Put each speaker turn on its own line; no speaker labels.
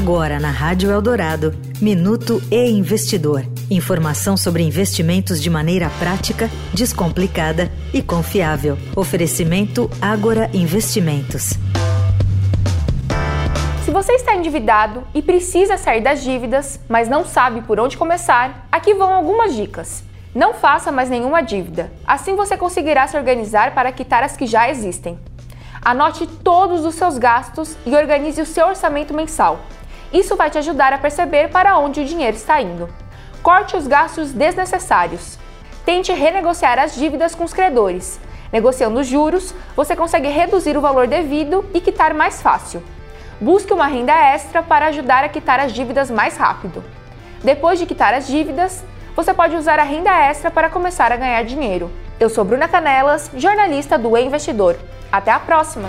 Agora na Rádio Eldorado, Minuto e Investidor. Informação sobre investimentos de maneira prática, descomplicada e confiável. Oferecimento Agora Investimentos.
Se você está endividado e precisa sair das dívidas, mas não sabe por onde começar, aqui vão algumas dicas. Não faça mais nenhuma dívida. Assim você conseguirá se organizar para quitar as que já existem. Anote todos os seus gastos e organize o seu orçamento mensal. Isso vai te ajudar a perceber para onde o dinheiro está indo. Corte os gastos desnecessários. Tente renegociar as dívidas com os credores. Negociando os juros, você consegue reduzir o valor devido e quitar mais fácil. Busque uma renda extra para ajudar a quitar as dívidas mais rápido. Depois de quitar as dívidas, você pode usar a renda extra para começar a ganhar dinheiro. Eu sou Bruna Canelas, jornalista do e Investidor. Até a próxima!